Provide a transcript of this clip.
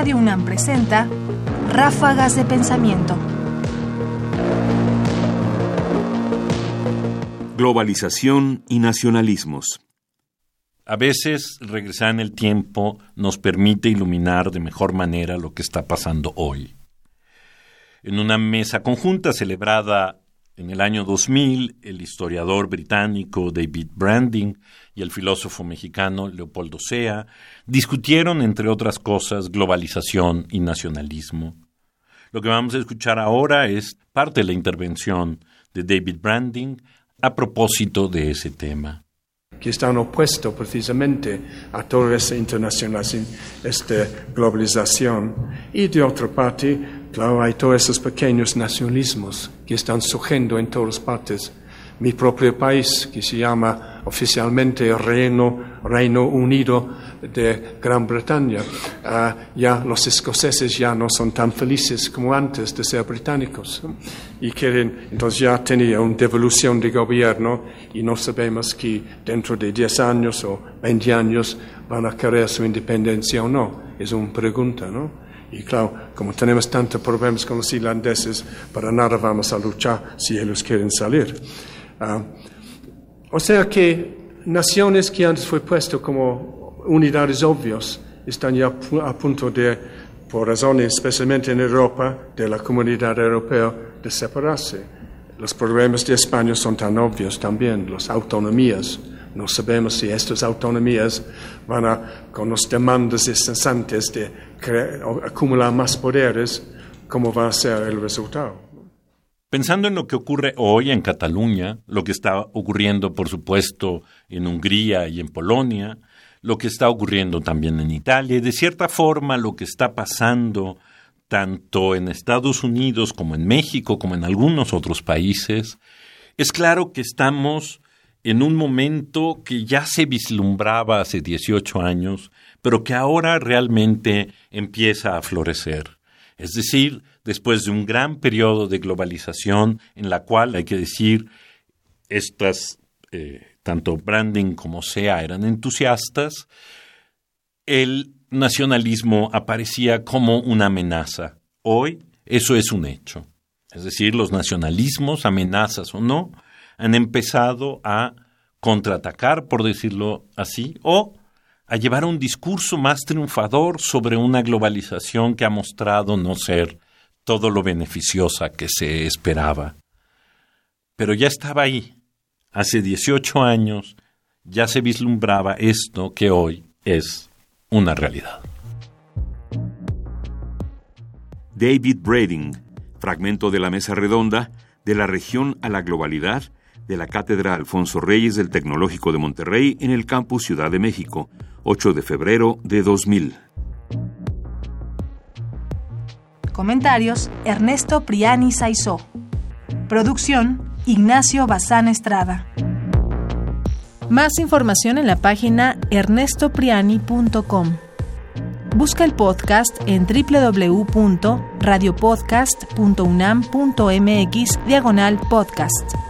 Radio UNAM presenta Ráfagas de Pensamiento. Globalización y nacionalismos. A veces regresar en el tiempo nos permite iluminar de mejor manera lo que está pasando hoy. En una mesa conjunta celebrada en el año 2000, el historiador británico David Branding y el filósofo mexicano Leopoldo Sea discutieron, entre otras cosas, globalización y nacionalismo. Lo que vamos a escuchar ahora es parte de la intervención de David Branding a propósito de ese tema que están opuestos precisamente a toda esa internacionalización, esta globalización. Y de otra parte, claro, hay todos esos pequeños nacionalismos que están surgiendo en todas partes mi propio país, que se llama oficialmente Reino, Reino Unido de Gran Bretaña. Ah, ya los escoceses ya no son tan felices como antes de ser británicos y quieren, entonces ya tenía una devolución de gobierno y no sabemos que dentro de 10 años o 20 años van a querer su independencia o no. Es una pregunta, ¿no? Y claro, como tenemos tantos problemas con los irlandeses, para nada vamos a luchar si ellos quieren salir. Ah, o sea que naciones que antes fue puesto como unidades obvias están ya a punto de, por razones especialmente en Europa, de la comunidad europea, de separarse. Los problemas de España son tan obvios también, las autonomías. No sabemos si estas autonomías van a, con los demandas incesantes de acumular más poderes, cómo va a ser el resultado. Pensando en lo que ocurre hoy en Cataluña, lo que está ocurriendo, por supuesto, en Hungría y en Polonia, lo que está ocurriendo también en Italia y de cierta forma lo que está pasando tanto en Estados Unidos como en México como en algunos otros países, es claro que estamos en un momento que ya se vislumbraba hace 18 años, pero que ahora realmente empieza a florecer. Es decir, después de un gran periodo de globalización en la cual, hay que decir, estas, eh, tanto branding como SEA eran entusiastas, el nacionalismo aparecía como una amenaza. Hoy eso es un hecho. Es decir, los nacionalismos, amenazas o no, han empezado a contraatacar, por decirlo así, o a llevar un discurso más triunfador sobre una globalización que ha mostrado no ser todo lo beneficiosa que se esperaba. Pero ya estaba ahí. Hace 18 años ya se vislumbraba esto que hoy es una realidad. David Brading, fragmento de la mesa redonda de la región a la globalidad de la Cátedra Alfonso Reyes del Tecnológico de Monterrey en el campus Ciudad de México, 8 de febrero de 2000. Comentarios: Ernesto Priani Saizó. Producción: Ignacio Bazán Estrada. Más información en la página ernestopriani.com. Busca el podcast en www.radiopodcast.unam.mx diagonal podcast.